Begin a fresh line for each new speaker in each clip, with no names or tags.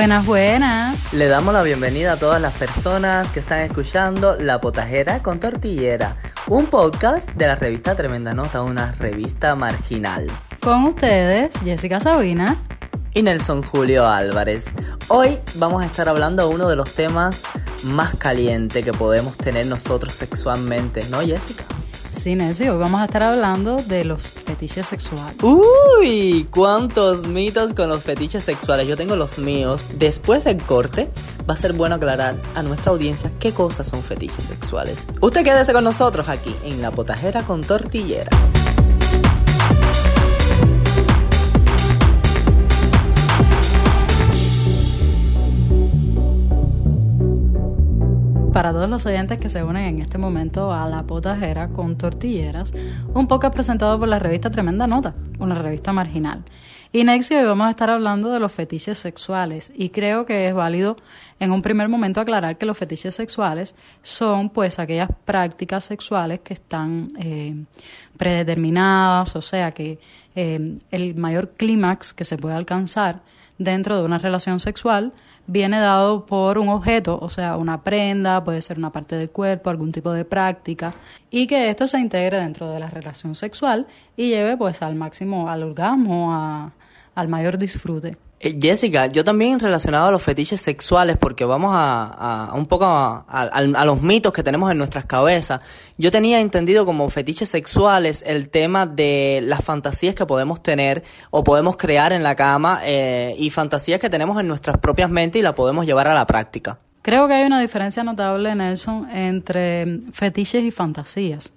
Buenas, buenas.
Le damos la bienvenida a todas las personas que están escuchando La Potajera con Tortillera, un podcast de la revista Tremenda Nota, una revista marginal.
Con ustedes, Jessica Sabina
y Nelson Julio Álvarez. Hoy vamos a estar hablando de uno de los temas más calientes que podemos tener nosotros sexualmente, ¿no, Jessica?
Sí, Nancy, hoy vamos a estar hablando de los fetiches sexuales.
¡Uy! ¿Cuántos mitos con los fetiches sexuales? Yo tengo los míos. Después del corte, va a ser bueno aclarar a nuestra audiencia qué cosas son fetiches sexuales. Usted quédese con nosotros aquí en La Potajera con Tortillera.
Para todos los oyentes que se unen en este momento a La Potajera con Tortilleras, un podcast presentado por la revista Tremenda Nota, una revista marginal. Y Nexi, hoy vamos a estar hablando de los fetiches sexuales y creo que es válido en un primer momento aclarar que los fetiches sexuales son pues aquellas prácticas sexuales que están eh, predeterminadas, o sea que eh, el mayor clímax que se puede alcanzar dentro de una relación sexual viene dado por un objeto, o sea, una prenda, puede ser una parte del cuerpo, algún tipo de práctica, y que esto se integre dentro de la relación sexual y lleve pues al máximo, al orgasmo, al mayor disfrute.
Eh, Jessica, yo también relacionado a los fetiches sexuales, porque vamos a, un poco a, los mitos que tenemos en nuestras cabezas. Yo tenía entendido como fetiches sexuales el tema de las fantasías que podemos tener o podemos crear en la cama eh, y fantasías que tenemos en nuestras propias mentes y la podemos llevar a la práctica.
Creo que hay una diferencia notable, Nelson, entre fetiches y fantasías.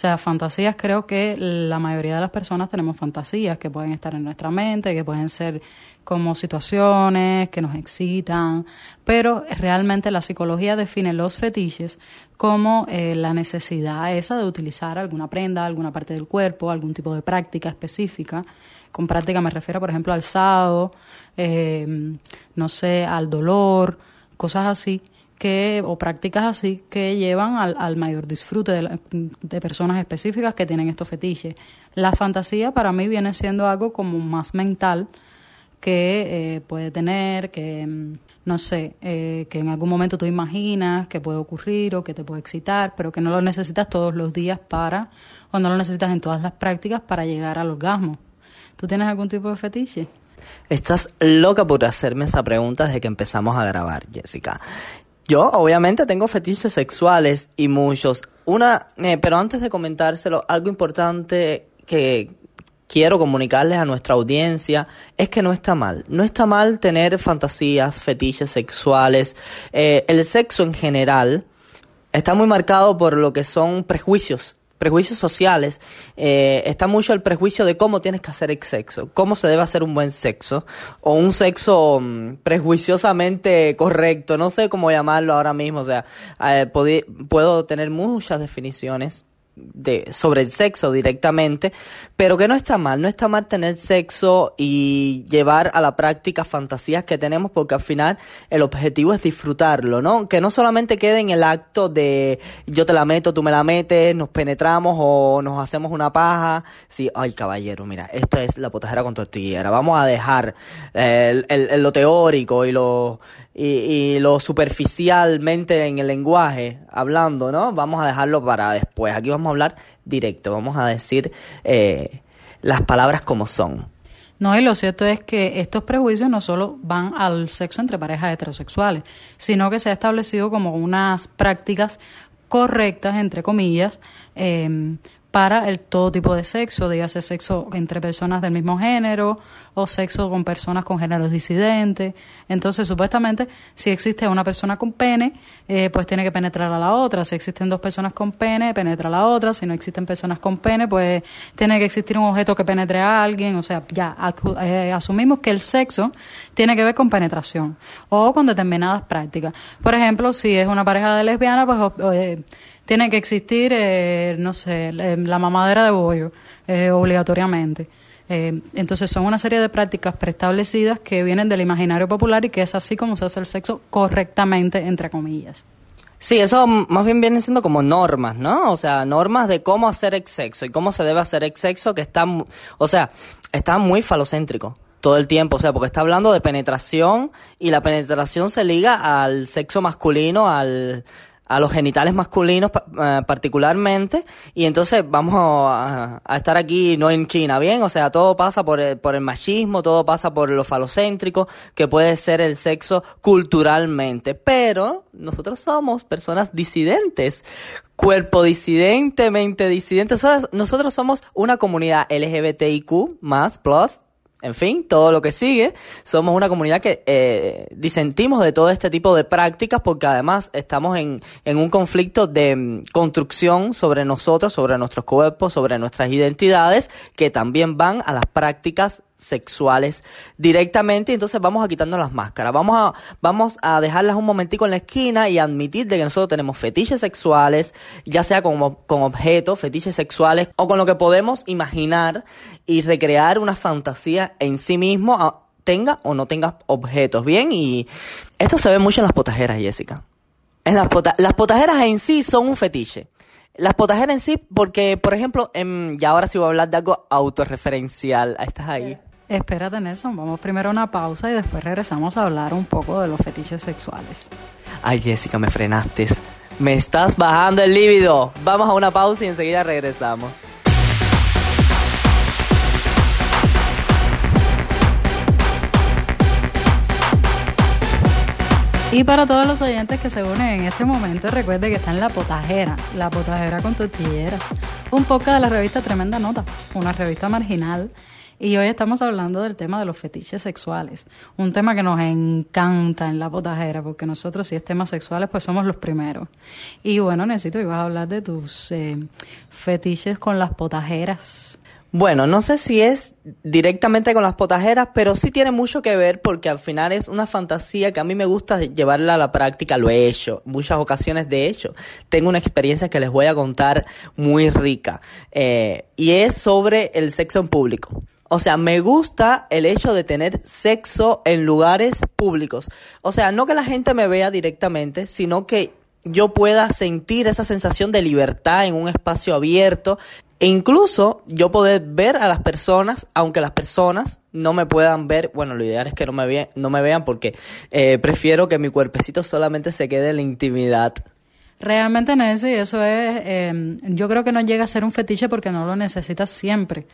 Sea, fantasías creo que la mayoría de las personas tenemos fantasías que pueden estar en nuestra mente, que pueden ser como situaciones que nos excitan, pero realmente la psicología define los fetiches como eh, la necesidad esa de utilizar alguna prenda, alguna parte del cuerpo, algún tipo de práctica específica. Con práctica me refiero, por ejemplo, al sado, eh, no sé, al dolor, cosas así que, o prácticas así que llevan al, mayor disfrute de, personas específicas que tienen estos fetiches. La fantasía para mí viene siendo algo como más mental que eh, puede tener, que mm, no sé, eh, que en algún momento tú imaginas que puede ocurrir o que te puede excitar, pero que no lo necesitas todos los días para, o no lo necesitas en todas las prácticas para llegar al orgasmo. ¿Tú tienes algún tipo de fetiche?
Estás loca por hacerme esa pregunta desde que empezamos a grabar, Jessica. Yo obviamente tengo fetiches sexuales y muchos. Una, eh, pero antes de comentárselo, algo importante que quiero comunicarles a nuestra audiencia es que no está mal. No está mal tener fantasías, fetiches sexuales. Eh, el sexo en general está muy marcado por lo que son prejuicios prejuicios sociales, eh, está mucho el prejuicio de cómo tienes que hacer el sexo, cómo se debe hacer un buen sexo, o un sexo mm, prejuiciosamente correcto, no sé cómo llamarlo ahora mismo, o sea, eh, puedo tener muchas definiciones de, sobre el sexo directamente, pero que no está mal, no está mal tener sexo y llevar a la práctica fantasías que tenemos, porque al final el objetivo es disfrutarlo, ¿no? Que no solamente quede en el acto de yo te la meto, tú me la metes, nos penetramos o nos hacemos una paja. Sí, ay caballero, mira, esto es la potajera con tortillera. Vamos a dejar el, el, lo teórico y lo y, lo superficialmente en el lenguaje hablando, ¿no? Vamos a dejarlo para después. Aquí vamos a hablar directo, vamos a decir eh, las palabras como son.
No, y lo cierto es que estos prejuicios no solo van al sexo entre parejas heterosexuales, sino que se ha establecido como unas prácticas correctas, entre comillas, eh, para el todo tipo de sexo, dígase sexo entre personas del mismo género o sexo con personas con géneros disidentes. Entonces, supuestamente, si existe una persona con pene, eh, pues tiene que penetrar a la otra. Si existen dos personas con pene, penetra a la otra. Si no existen personas con pene, pues tiene que existir un objeto que penetre a alguien. O sea, ya eh, asumimos que el sexo tiene que ver con penetración o con determinadas prácticas. Por ejemplo, si es una pareja de lesbianas, pues... Eh, tiene que existir, eh, no sé, la mamadera de bollo, eh, obligatoriamente. Eh, entonces son una serie de prácticas preestablecidas que vienen del imaginario popular y que es así como se hace el sexo correctamente, entre comillas.
Sí, eso más bien viene siendo como normas, ¿no? O sea, normas de cómo hacer el sexo y cómo se debe hacer el sexo que están, o sea, está muy falocéntrico. todo el tiempo, o sea, porque está hablando de penetración y la penetración se liga al sexo masculino, al, a los genitales masculinos eh, particularmente. Y entonces vamos a, estar aquí no en China, ¿bien? O sea, todo pasa por el, por el machismo, todo pasa por lo falocéntrico que puede ser el sexo culturalmente, pero nosotros somos personas disidentes, cuerpo disidentemente disidentes, nosotros somos una comunidad LGBTIQ más plus en fin, todo lo que sigue. Somos una comunidad que eh, disentimos de todo este tipo de prácticas porque además estamos en, en un conflicto de mm, construcción sobre nosotros, sobre nuestros cuerpos, sobre nuestras identidades, que también van a las prácticas sexuales directamente, entonces vamos a quitarnos las máscaras, vamos a, vamos a dejarlas un momentico en la esquina y admitir de que nosotros tenemos fetiches sexuales, ya sea con, con objetos, fetiches sexuales o con lo que podemos imaginar y recrear una fantasía en sí mismo, tenga o no tenga objetos, ¿bien? Y esto se ve mucho en las potajeras, Jessica. En las, las potajeras en sí son un fetiche. Las potajeras en sí, porque, por ejemplo, ya ahora sí voy a hablar de algo autorreferencial. ¿Estás ahí?
Espérate, Nelson, vamos primero a una pausa y después regresamos a hablar un poco de los fetiches sexuales.
Ay, Jessica, me frenaste. Me estás bajando el líbido. Vamos a una pausa y enseguida regresamos.
Y para todos los oyentes que se unen en este momento, recuerde que está en La Potajera, La Potajera con tortilleras, un poco de la revista Tremenda Nota, una revista marginal y hoy estamos hablando del tema de los fetiches sexuales, un tema que nos encanta en la potajera, porque nosotros si es temas sexuales, pues somos los primeros. Y bueno, necesito, ibas a hablar de tus eh, fetiches con las potajeras.
Bueno, no sé si es directamente con las potajeras, pero sí tiene mucho que ver porque al final es una fantasía que a mí me gusta llevarla a la práctica, lo he hecho, muchas ocasiones de hecho. Tengo una experiencia que les voy a contar muy rica eh, y es sobre el sexo en público. O sea, me gusta el hecho de tener sexo en lugares públicos. O sea, no que la gente me vea directamente, sino que yo pueda sentir esa sensación de libertad en un espacio abierto. E incluso yo poder ver a las personas, aunque las personas no me puedan ver, bueno, lo ideal es que no me, vean, no me vean porque eh, prefiero que mi cuerpecito solamente se quede en la intimidad.
Realmente, Nancy, eso es, eh, yo creo que no llega a ser un fetiche porque no lo necesitas siempre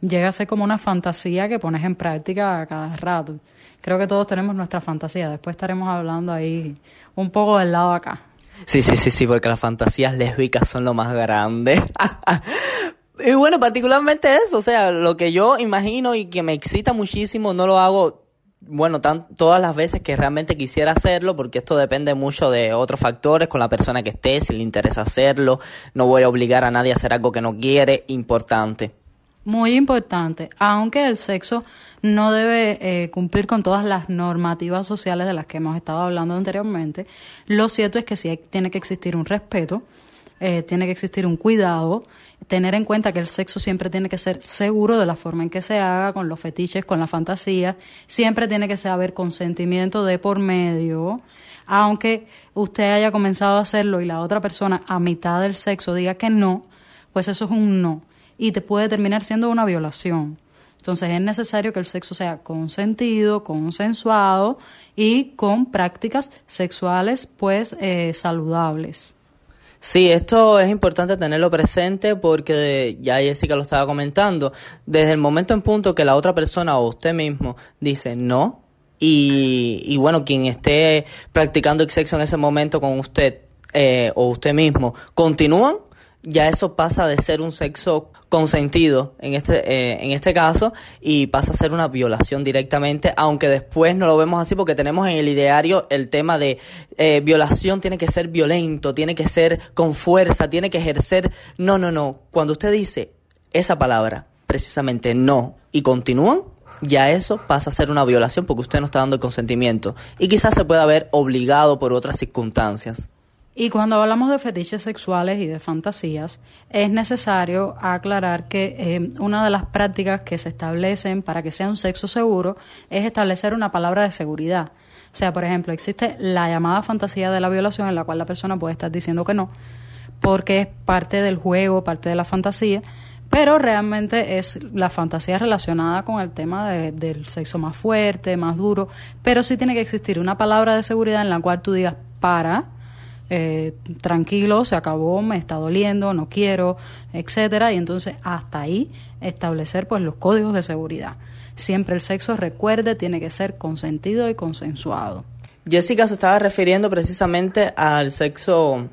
llega a ser como una fantasía que pones en práctica a cada rato. Creo que todos tenemos nuestra fantasía. Después estaremos hablando ahí un poco del lado acá.
Sí, sí, sí, sí, porque las fantasías lésbicas son lo más grande. y bueno, particularmente eso, o sea, lo que yo imagino y que me excita muchísimo, no lo hago, bueno, tan, todas las veces que realmente quisiera hacerlo, porque esto depende mucho de otros factores, con la persona que esté, si le interesa hacerlo, no voy a obligar a nadie a hacer algo que no quiere, importante.
Muy importante, aunque el sexo no debe eh, cumplir con todas las normativas sociales de las que hemos estado hablando anteriormente, lo cierto es que sí tiene que existir un respeto, eh, tiene que existir un cuidado, tener en cuenta que el sexo siempre tiene que ser seguro de la forma en que se haga, con los fetiches, con la fantasía, siempre tiene que haber consentimiento de por medio, aunque usted haya comenzado a hacerlo y la otra persona a mitad del sexo diga que no, pues eso es un no y te puede terminar siendo una violación. Entonces es necesario que el sexo sea consentido, consensuado y con prácticas sexuales pues eh, saludables.
Sí, esto es importante tenerlo presente porque ya Jessica lo estaba comentando, desde el momento en punto que la otra persona o usted mismo dice no y, y bueno, quien esté practicando el sexo en ese momento con usted eh, o usted mismo continúan, ya eso pasa de ser un sexo consentido en este, eh, en este caso y pasa a ser una violación directamente, aunque después no lo vemos así porque tenemos en el ideario el tema de eh, violación tiene que ser violento, tiene que ser con fuerza, tiene que ejercer... No, no, no. Cuando usted dice esa palabra, precisamente no, y continúan, ya eso pasa a ser una violación porque usted no está dando el consentimiento y quizás se pueda ver obligado por otras circunstancias.
Y cuando hablamos de fetiches sexuales y de fantasías, es necesario aclarar que eh, una de las prácticas que se establecen para que sea un sexo seguro es establecer una palabra de seguridad. O sea, por ejemplo, existe la llamada fantasía de la violación en la cual la persona puede estar diciendo que no, porque es parte del juego, parte de la fantasía, Pero realmente es la fantasía relacionada con el tema del sexo más fuerte, más duro, pero sí tiene que existir una palabra de seguridad en la cual tú digas para, eh, tranquilo, se acabó, me está doliendo, no quiero, etcétera, y entonces hasta ahí establecer pues los códigos de seguridad. Siempre el sexo, recuerde, tiene que ser consentido y consensuado.
Jessica se estaba refiriendo precisamente al sexo,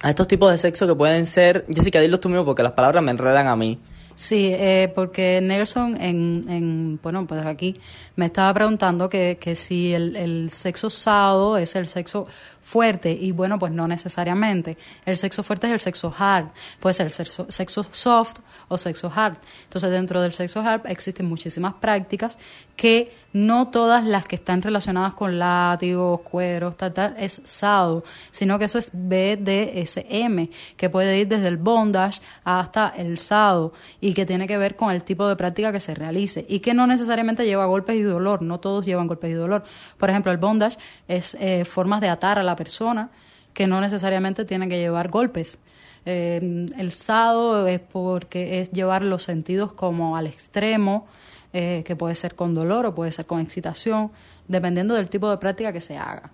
a estos tipos de sexo que pueden ser, Jessica, dilo tú mismo porque las palabras me enredan a mí.
Sí, eh, porque Nelson, en, en, bueno, pues aquí me estaba preguntando que, que si el, el sexo sado es el sexo fuerte y bueno, pues no necesariamente. El sexo fuerte es el sexo hard, puede ser el sexo, sexo soft o sexo hard. Entonces dentro del sexo hard existen muchísimas prácticas que no todas las que están relacionadas con látigos, cueros, tal, tal, es SADO, sino que eso es BDSM, que puede ir desde el bondage hasta el SADO y que tiene que ver con el tipo de práctica que se realice y que no necesariamente lleva golpes y dolor, no todos llevan golpes y dolor. Por ejemplo, el bondage es eh, formas de atar a la persona que no necesariamente tienen que llevar golpes. Eh, el SADO es porque es llevar los sentidos como al extremo, eh, que puede ser con dolor o puede ser con excitación, dependiendo del tipo de práctica que se haga.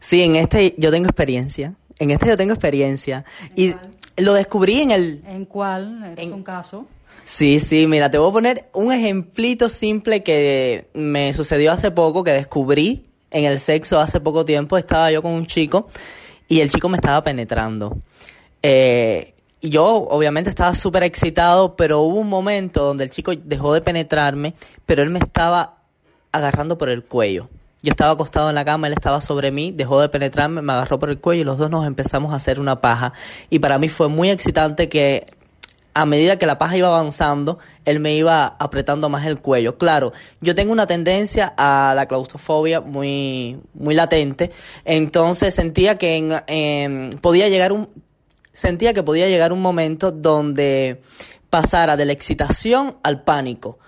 Sí, en este yo tengo experiencia. En este yo tengo experiencia. y lo descubrí en el...
¿En cuál? ¿Es un caso?
Sí, sí, mira, te voy a poner un ejemplito simple que me sucedió hace poco, que descubrí en el sexo hace poco tiempo. Estaba yo con un chico y el chico me estaba penetrando. Eh, y yo obviamente estaba súper excitado, pero hubo un momento donde el chico dejó de penetrarme, pero él me estaba agarrando por el cuello. Yo estaba acostado en la cama, él estaba sobre mí, dejó de penetrarme, me agarró por el cuello y los dos nos empezamos a hacer una paja. Y para mí fue muy excitante que a medida que la paja iba avanzando, él me iba apretando más el cuello. Claro, yo tengo una tendencia a la claustrofobia muy, muy latente, entonces sentía que podía llegar un, sentía que podía llegar un momento donde pasara de la excitación al pánico.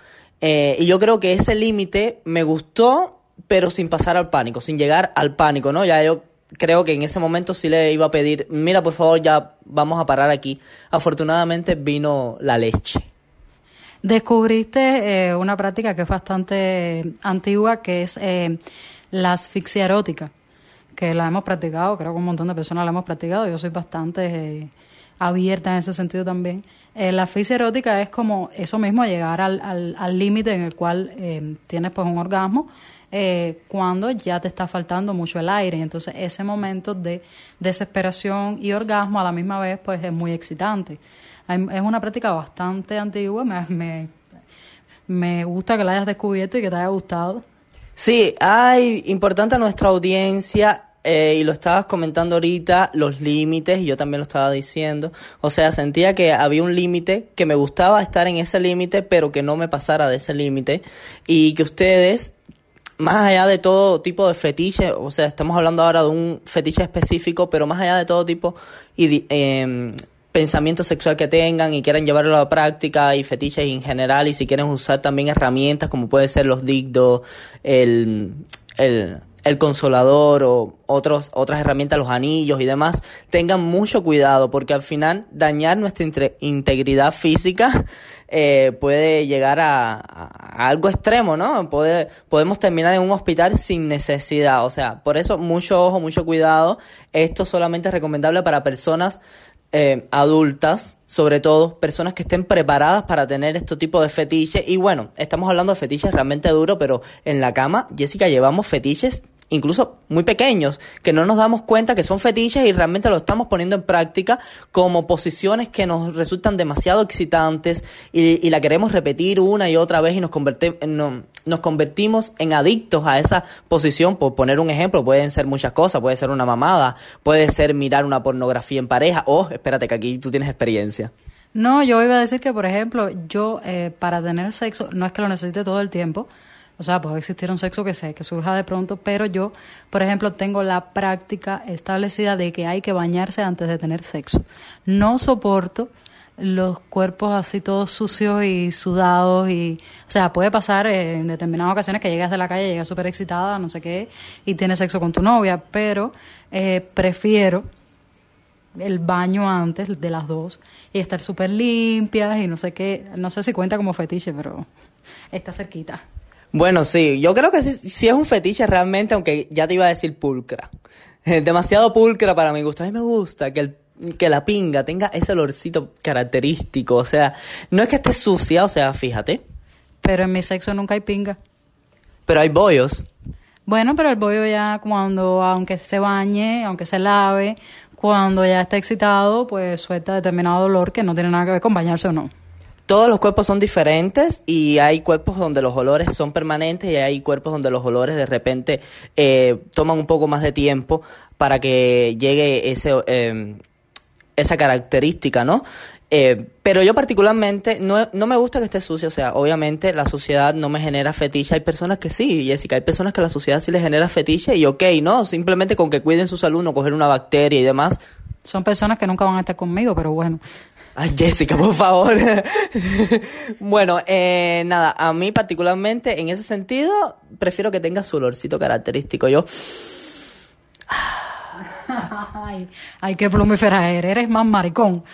Eh, y yo creo que ese límite me gustó, pero sin pasar al pánico, sin llegar al pánico, ¿no? Ya yo creo que en ese momento sí le iba a pedir, mira, por favor, ya vamos a parar aquí. Afortunadamente vino la leche.
Descubriste eh, una práctica que es bastante antigua, que es eh, la asfixia erótica que la hemos practicado, creo que un montón de personas la hemos practicado, yo soy bastante eh, abierta en ese sentido también. Eh, la asfixia erótica es como eso mismo, llegar al límite en el cual eh, tienes pues un orgasmo cuando ya te está faltando mucho el aire. Entonces ese momento de desesperación y orgasmo a la misma vez pues es muy excitante. Es una práctica bastante antigua, me, me, me gusta que la hayas descubierto y que te haya gustado.
Sí, hay importante a nuestra audiencia eh, y lo estabas comentando ahorita, los límites, y yo también lo estaba diciendo. O sea, sentía que había un límite, que me gustaba estar en ese límite, pero que no me pasara de ese límite. Y que ustedes, más allá de todo tipo de fetiche, o sea, estamos hablando ahora de un fetiche específico, pero más allá de todo tipo y, eh, pensamiento sexual que tengan y quieran llevarlo a la práctica y fetiches en general, y si quieren usar también herramientas como puede ser los digdos, el, el el consolador o otros, otras herramientas, los anillos y demás, tengan mucho cuidado porque al final dañar nuestra integridad física eh, puede llegar a, algo extremo, ¿no? Puede, podemos terminar en un hospital sin necesidad. O sea, por eso mucho ojo, mucho cuidado. Esto solamente es recomendable para personas eh, adultas, sobre todo personas que estén preparadas para tener este tipo de fetiches. Y bueno, estamos hablando de fetiches realmente duros, pero en la cama, Jessica, llevamos fetiches incluso muy pequeños, que no nos damos cuenta que son fetiches y realmente lo estamos poniendo en práctica como posiciones que nos resultan demasiado excitantes y, y la queremos repetir una y otra vez y nos, no, nos convertimos en adictos a esa posición. Por poner un ejemplo, pueden ser muchas cosas, puede ser una mamada, puede ser mirar una pornografía en pareja, o oh, espérate que aquí tú tienes experiencia.
No, yo iba a decir que, por ejemplo, yo eh, para tener sexo, no es que lo necesite todo el tiempo, o sea, puede existir un sexo que, se, que surja de pronto, pero yo, por ejemplo, tengo la práctica establecida de que hay que bañarse antes de tener sexo. No soporto los cuerpos así todos sucios y sudados y o sea puede pasar en determinadas ocasiones que llegas de la calle llegas súper excitada no sé qué y tienes sexo con tu novia pero eh, prefiero el baño antes de las dos y estar súper limpias y no sé qué, no sé si cuenta como fetiche, pero está cerquita.
Bueno, sí, yo creo que sí, sí es un fetiche realmente, aunque ya te iba a decir pulcra. Demasiado pulcra para mi gusto. A mí me gusta que el que la pinga tenga ese olorcito característico, o sea, no es que esté sucia, o sea, fíjate.
Pero en mi sexo nunca hay pinga.
Pero hay bollos.
Bueno, pero el bollo ya cuando, aunque se bañe, aunque se lave, cuando ya está excitado, pues suelta determinado olor que no tiene nada que ver con bañarse o no.
Todos los cuerpos son diferentes y hay cuerpos donde los olores son permanentes y hay cuerpos donde los olores de repente eh, toman un poco más de tiempo para que llegue ese, eh, esa característica, ¿no? Eh, pero yo particularmente no, no me gusta que esté sucio, o sea, obviamente la sociedad no me genera fetiche, hay personas que sí, Jessica, hay personas que la sociedad sí les genera fetiche y ok, ¿no? Simplemente con que cuiden su salud, no coger una bacteria y demás.
Son personas que nunca van a estar conmigo, pero bueno.
Ay, Jessica, por favor. bueno, eh, nada, a mí particularmente en ese sentido prefiero que tenga su olorcito característico. Yo...
ay, ay, qué plumífera eres, eres más maricón.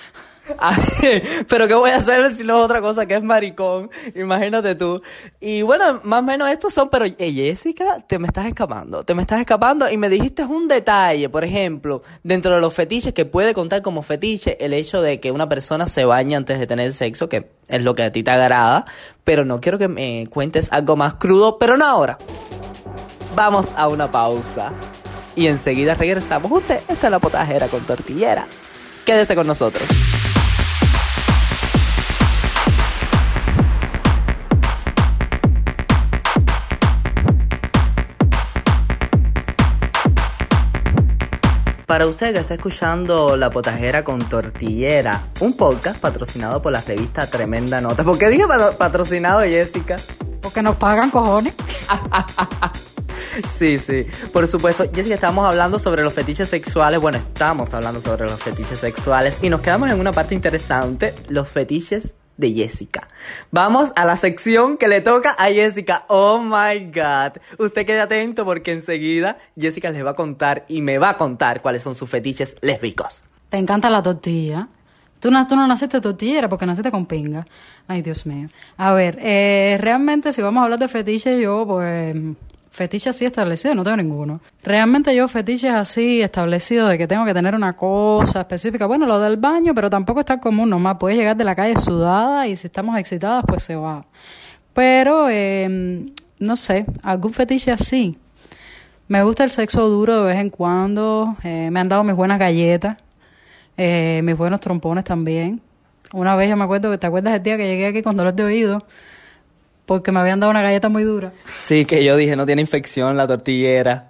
pero ¿qué voy a hacer si no es otra cosa que es maricón? Imagínate tú. Y bueno, más o menos estos son, pero Jessica, te me estás escapando, te me estás escapando y me dijiste un detalle, por ejemplo, dentro de los fetiches que puede contar como fetiche el hecho de que una persona se bañe antes de tener sexo, que es lo que a ti te agrada, pero no quiero que me cuentes algo más crudo, pero no ahora. Vamos a una pausa y enseguida regresamos. Usted está en la potajera con tortillera. Quédese con nosotros. Para usted que está escuchando La Potajera con Tortillera, un podcast patrocinado por la revista Tremenda Nota. ¿Por qué dije patrocinado, Jessica?
Porque nos pagan cojones.
sí, sí, por supuesto. Jessica, estamos hablando sobre los fetiches sexuales. Bueno, estamos hablando sobre los fetiches sexuales y nos quedamos en una parte interesante, los fetiches de Jessica. Vamos a la sección que le toca a Jessica. Oh my god. Usted quede atento porque enseguida Jessica les va a contar y me va a contar cuáles son sus fetiches lésbicos.
¿Te encanta la tortilla? Tú no, tú no naciste tortillera porque naciste con pinga. Ay, Dios mío. A ver, eh, realmente si vamos a hablar de fetiches, yo pues fetiches así establecidos no tengo ninguno. Realmente yo fetiches así establecidos de que tengo que tener una cosa específica, bueno, lo del baño, pero tampoco está común, nomás puedes llegar de la calle sudada y si estamos excitadas, pues se va. Pero, eh, no sé, algún fetiche así. Me gusta el sexo duro de vez en cuando, eh, me han dado mis buenas galletas, eh, mis buenos trompones también. Una vez yo me acuerdo, ¿te acuerdas el día que llegué aquí con dolor de oído? Porque me habían dado una galleta muy dura.
Sí, que yo dije, no tiene infección la tortillera.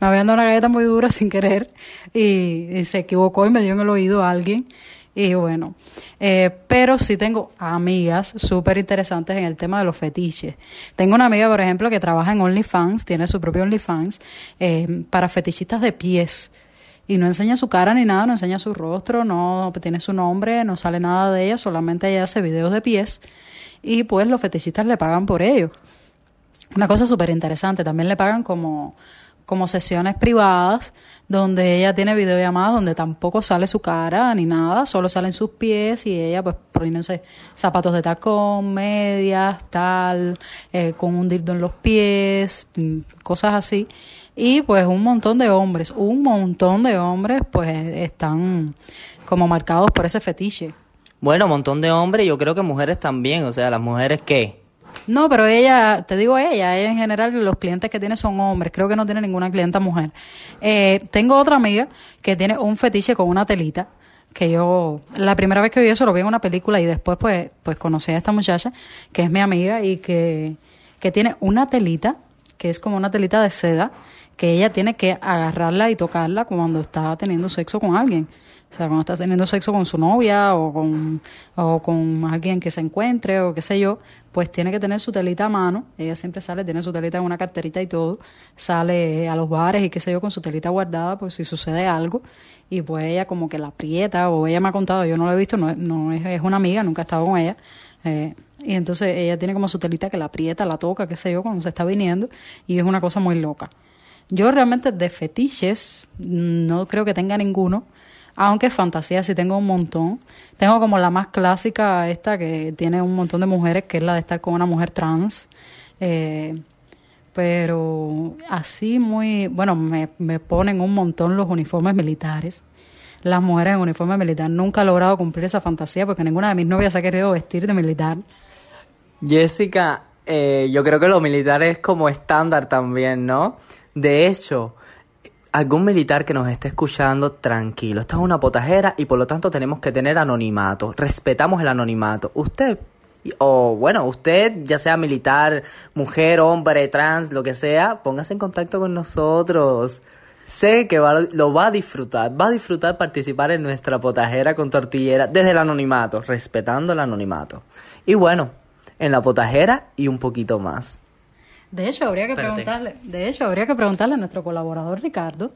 Me habían dado una galleta muy dura sin querer y, se equivocó y me dio en el oído a alguien. Y bueno, eh, pero sí tengo amigas súper interesantes en el tema de los fetiches. Tengo una amiga, por ejemplo, que trabaja en OnlyFans, tiene su propio OnlyFans, eh, para fetichistas de pies. Y no enseña su cara ni nada, no enseña su rostro, no tiene su nombre, no sale nada de ella, solamente ella hace videos de pies y pues los fetichistas le pagan por ello. Una cosa súper interesante, también le pagan como, como sesiones privadas donde ella tiene videollamadas donde tampoco sale su cara ni nada, solo salen sus pies y ella pues poniéndose zapatos de tacón, medias, tal, eh, con un dildo en los pies, mm, cosas así. Y pues un montón de hombres, un montón de hombres pues están como marcados por ese fetiche.
Bueno, un montón de hombres, yo creo que mujeres también, o sea, las mujeres qué.
No, pero ella, te digo ella, ella en general los clientes que tiene son hombres, creo que no tiene ninguna clienta mujer. Eh, tengo otra amiga que tiene un fetiche con una telita, que yo la primera vez que vi eso lo vi en una película y después pues, pues conocí a esta muchacha, que es mi amiga y que, que tiene una telita, que es como una telita de seda, que ella tiene que agarrarla y tocarla cuando está teniendo sexo con alguien. O sea, cuando está teniendo sexo con su novia o con, o con alguien que se encuentre o qué sé yo, pues tiene que tener su telita a mano. Ella siempre sale, tiene su telita en una carterita y todo. Sale a los bares y qué sé yo con su telita guardada por si sucede algo. Y pues ella como que la aprieta o ella me ha contado, yo no lo he visto, no, es, es una amiga, nunca he estado con ella. Eh, y entonces ella tiene como su telita que la aprieta, la toca, qué sé yo, cuando se está viniendo. Y es una cosa muy loca. Yo realmente de fetiches no creo que tenga ninguno Aunque fantasía sí tengo un montón. Tengo como la más clásica, esta que tiene un montón de mujeres, que es la de estar con una mujer trans. Eh, pero así muy, bueno, me, me ponen un montón los uniformes militares. Las mujeres en uniforme militar. Nunca he logrado cumplir esa fantasía porque ninguna de mis novias ha querido vestir de militar.
Jessica, eh, yo creo que lo militar es como estándar también, ¿no? De hecho, algún militar que nos esté escuchando, tranquilo, esta es una potajera y por lo tanto tenemos que tener anonimato, respetamos el anonimato. Usted, o bueno, usted, ya sea militar, mujer, hombre, trans, lo que sea, póngase en contacto con nosotros. Sé que lo va a disfrutar, va a disfrutar participar en nuestra potajera con tortillera desde el anonimato, respetando el anonimato. Y bueno, en la potajera y un poquito más.
De hecho, habría que preguntarle, de hecho, habría que preguntarle a nuestro colaborador Ricardo,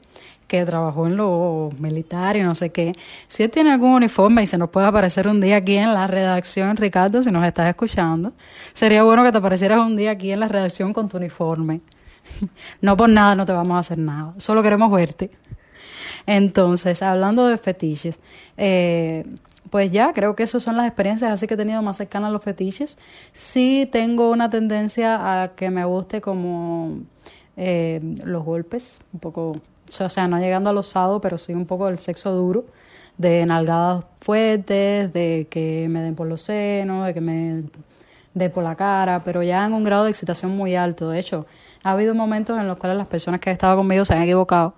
que trabajó en lo militar y no sé qué, si él tiene algún uniforme y se nos puede aparecer un día aquí en la redacción, Ricardo, si nos estás escuchando, sería bueno que te aparecieras un día aquí en la redacción con tu uniforme. No por nada no te vamos a hacer nada, solo queremos verte. Entonces, hablando de fetiches, eh, pues ya, creo que esas son las experiencias así que he tenido más cercanas los fetiches. Sí tengo una tendencia a que me guste como eh, los golpes, un poco, o sea, no llegando al osado, pero sí un poco el sexo duro, de nalgadas fuertes, de que me den por los senos, de que me den por la cara, pero ya en un grado de excitación muy alto. De hecho, ha habido momentos en los cuales las personas que han estado conmigo se han equivocado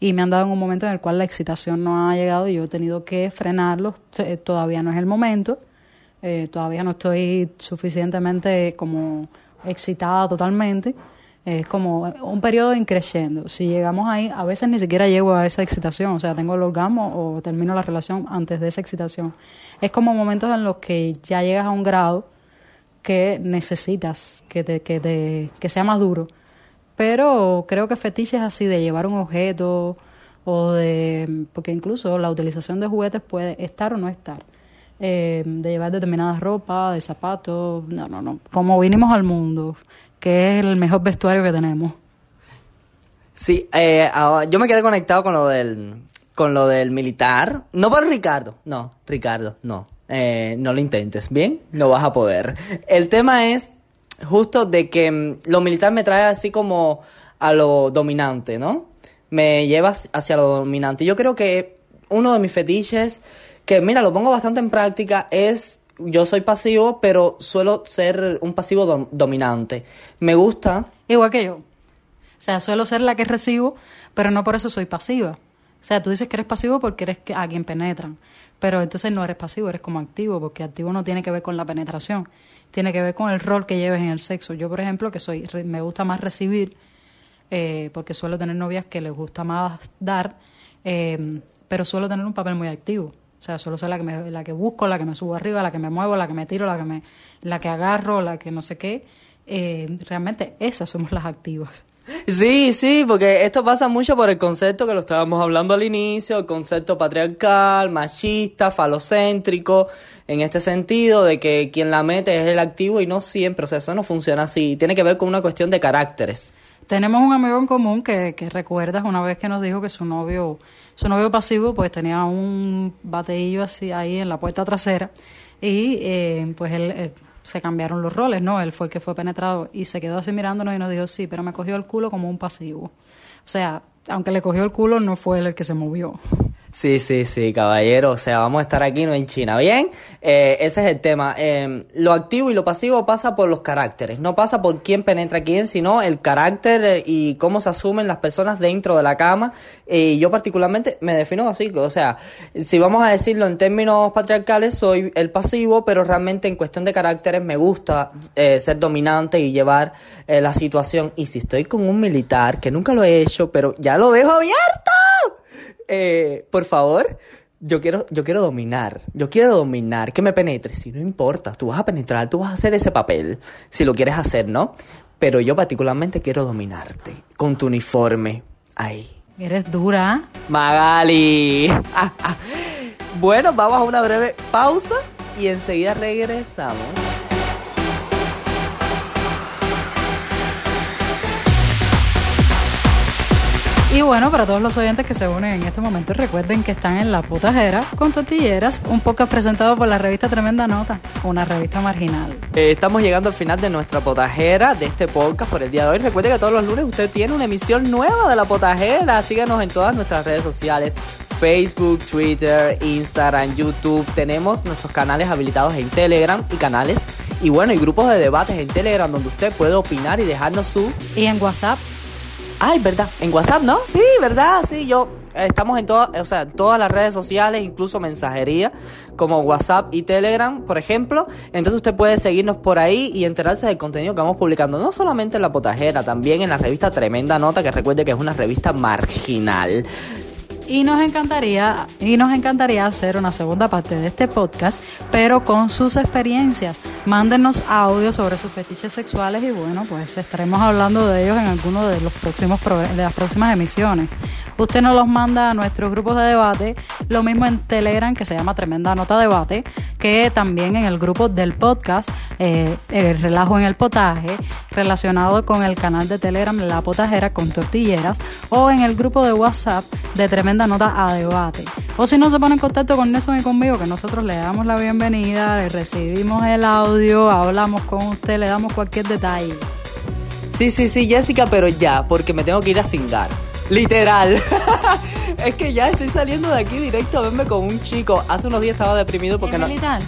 y me han dado en un momento en el cual la excitación no ha llegado y yo he tenido que frenarlo. Eh, todavía no es el momento, eh, todavía no estoy suficientemente como excitada totalmente. Es como un periodo increciendo. Si llegamos ahí, a veces ni siquiera llego a esa excitación, o sea, tengo el orgasmo o termino la relación antes de esa excitación. Es como momentos en los que ya llegas a un grado que necesitas que, te, que, te, que sea más duro pero creo que fetiches así de llevar un objeto o de, porque incluso la utilización de juguetes puede estar o no estar. Eh, de llevar determinadas ropas, de zapatos, no, no, no. Como vinimos al mundo, que es el mejor vestuario que tenemos.
Sí, eh, yo me quedé conectado con lo del, con lo del militar. No por Ricardo, no, Ricardo, no. Eh, no lo intentes, ¿bien? No vas a poder. El tema es justo de que mm, lo militar me trae así como a lo dominante, ¿no? Me lleva hacia lo dominante. Yo creo que uno de mis fetiches, que mira, lo pongo bastante en práctica, es yo soy pasivo, pero suelo ser un pasivo dominante. Me gusta.
Igual que yo. O sea, suelo ser la que recibo, pero no por eso soy pasiva. O sea, tú dices que eres pasivo porque eres a quien penetran, pero entonces no eres pasivo, eres como activo, porque activo no tiene que ver con la penetración tiene que ver con el rol que lleves en el sexo. Yo, por ejemplo, que soy me gusta más recibir, eh, porque suelo tener novias que les gusta más dar, eh, pero suelo tener un papel muy activo. O sea, suelo ser la que, me, la que busco, la que me subo arriba, la que me muevo, la que me tiro, la que, me, la que agarro, la que no sé qué. Eh, realmente esas somos las activas.
Sí, sí, porque esto pasa mucho por el concepto que lo estábamos hablando al inicio, el concepto patriarcal, machista, falocéntrico, en este sentido de que quien la mete es el activo y no siempre, o sea, eso no funciona así, tiene que ver con una cuestión de caracteres.
Tenemos un amigo en común que, que recuerdas una vez que nos dijo que su novio, su novio pasivo pues tenía un bateillo así ahí en la puerta trasera y eh, pues él... Eh, se cambiaron los roles, ¿no? Él fue el que fue penetrado y se quedó así mirándonos y nos dijo, sí, pero me cogió el culo como un pasivo. O sea, aunque le cogió el culo, no fue él el que se movió.
Sí, sí, sí, caballero. O sea, vamos a estar aquí, no en China. Bien, eh, ese es el tema. Eh, lo activo y lo pasivo pasa por los caracteres. No pasa por quién penetra quién, sino el carácter eh, y cómo se asumen las personas dentro de la cama. Y yo particularmente me defino así. O sea, si vamos a decirlo en términos patriarcales, soy el pasivo, pero realmente en cuestión de caracteres me gusta ser dominante y llevar la situación. Y si estoy con un militar, que nunca lo he hecho, pero ya lo dejo abierto eh, por favor, yo quiero, yo quiero dominar, yo quiero dominar, que me penetres, si no importa, tú vas a penetrar, tú vas a hacer ese papel, si lo quieres hacer, ¿no? Pero yo particularmente quiero dominarte, con tu uniforme, ahí.
Eres dura.
Magali. bueno, vamos a una breve pausa y enseguida regresamos.
Y bueno, para todos los oyentes que se unen en este momento, recuerden que están en La Putajera con Tortilleras, un podcast presentado por la revista Tremenda Nota, una revista marginal.
Eh, estamos llegando al final de nuestra potajera de este podcast por el día de hoy. Recuerde que todos los lunes usted tiene una emisión nueva de La Potajera. Síganos en todas nuestras redes sociales. Facebook, Twitter, Instagram, YouTube. Tenemos nuestros canales habilitados en Telegram y canales y bueno, y grupos de debates en Telegram donde usted puede opinar y dejarnos su...
Y en WhatsApp.
Ay, verdad, en WhatsApp, ¿no? Sí, verdad, sí, yo estamos en todas, o sea, todas las redes sociales, incluso mensajería, como WhatsApp y Telegram, por ejemplo. Entonces usted puede seguirnos por ahí y enterarse del contenido que vamos publicando, no solamente en La Potajera, también en la revista Tremenda Nota, que recuerde que es una revista marginal.
Y nos encantaría, y nos encantaría hacer una segunda parte de este podcast, pero con sus experiencias. Mándenos audio sobre sus fetiches sexuales y bueno, pues estaremos hablando de ellos en alguno de los próximos de las próximas emisiones. Usted nos los manda a nuestros grupos de debate, lo mismo en Telegram que se llama Tremenda Nota Debate, que también en el grupo del podcast eh, El Relajo en el Potaje, relacionado con el canal de Telegram La Potajera con Tortilleras, o en el grupo de WhatsApp de Tremenda Nota a Debate. O si no se pone en contacto con Nelson y conmigo, que nosotros le damos la bienvenida, le recibimos el audio, hablamos con usted, le damos cualquier detalle.
Sí, sí, sí, Jessica, pero ya, porque me tengo que ir a cingar. Literal. es que ya estoy saliendo de aquí directo a verme con un chico. Hace unos días estaba deprimido porque
¿Es
no.
militar?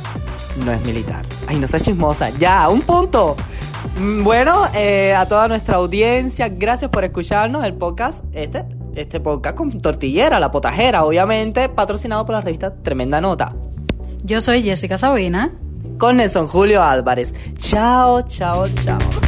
No es militar. Ay, no seas chismosa. Ya, un punto. Mm, Bueno, eh, a toda nuestra audiencia, gracias por escucharnos el podcast, este, este podcast con tortillera, la potajera, obviamente, patrocinado por la revista Tremenda Nota.
Yo soy Jessica Sabina.
Con Nelson Julio Álvarez. Chao, chao, chao.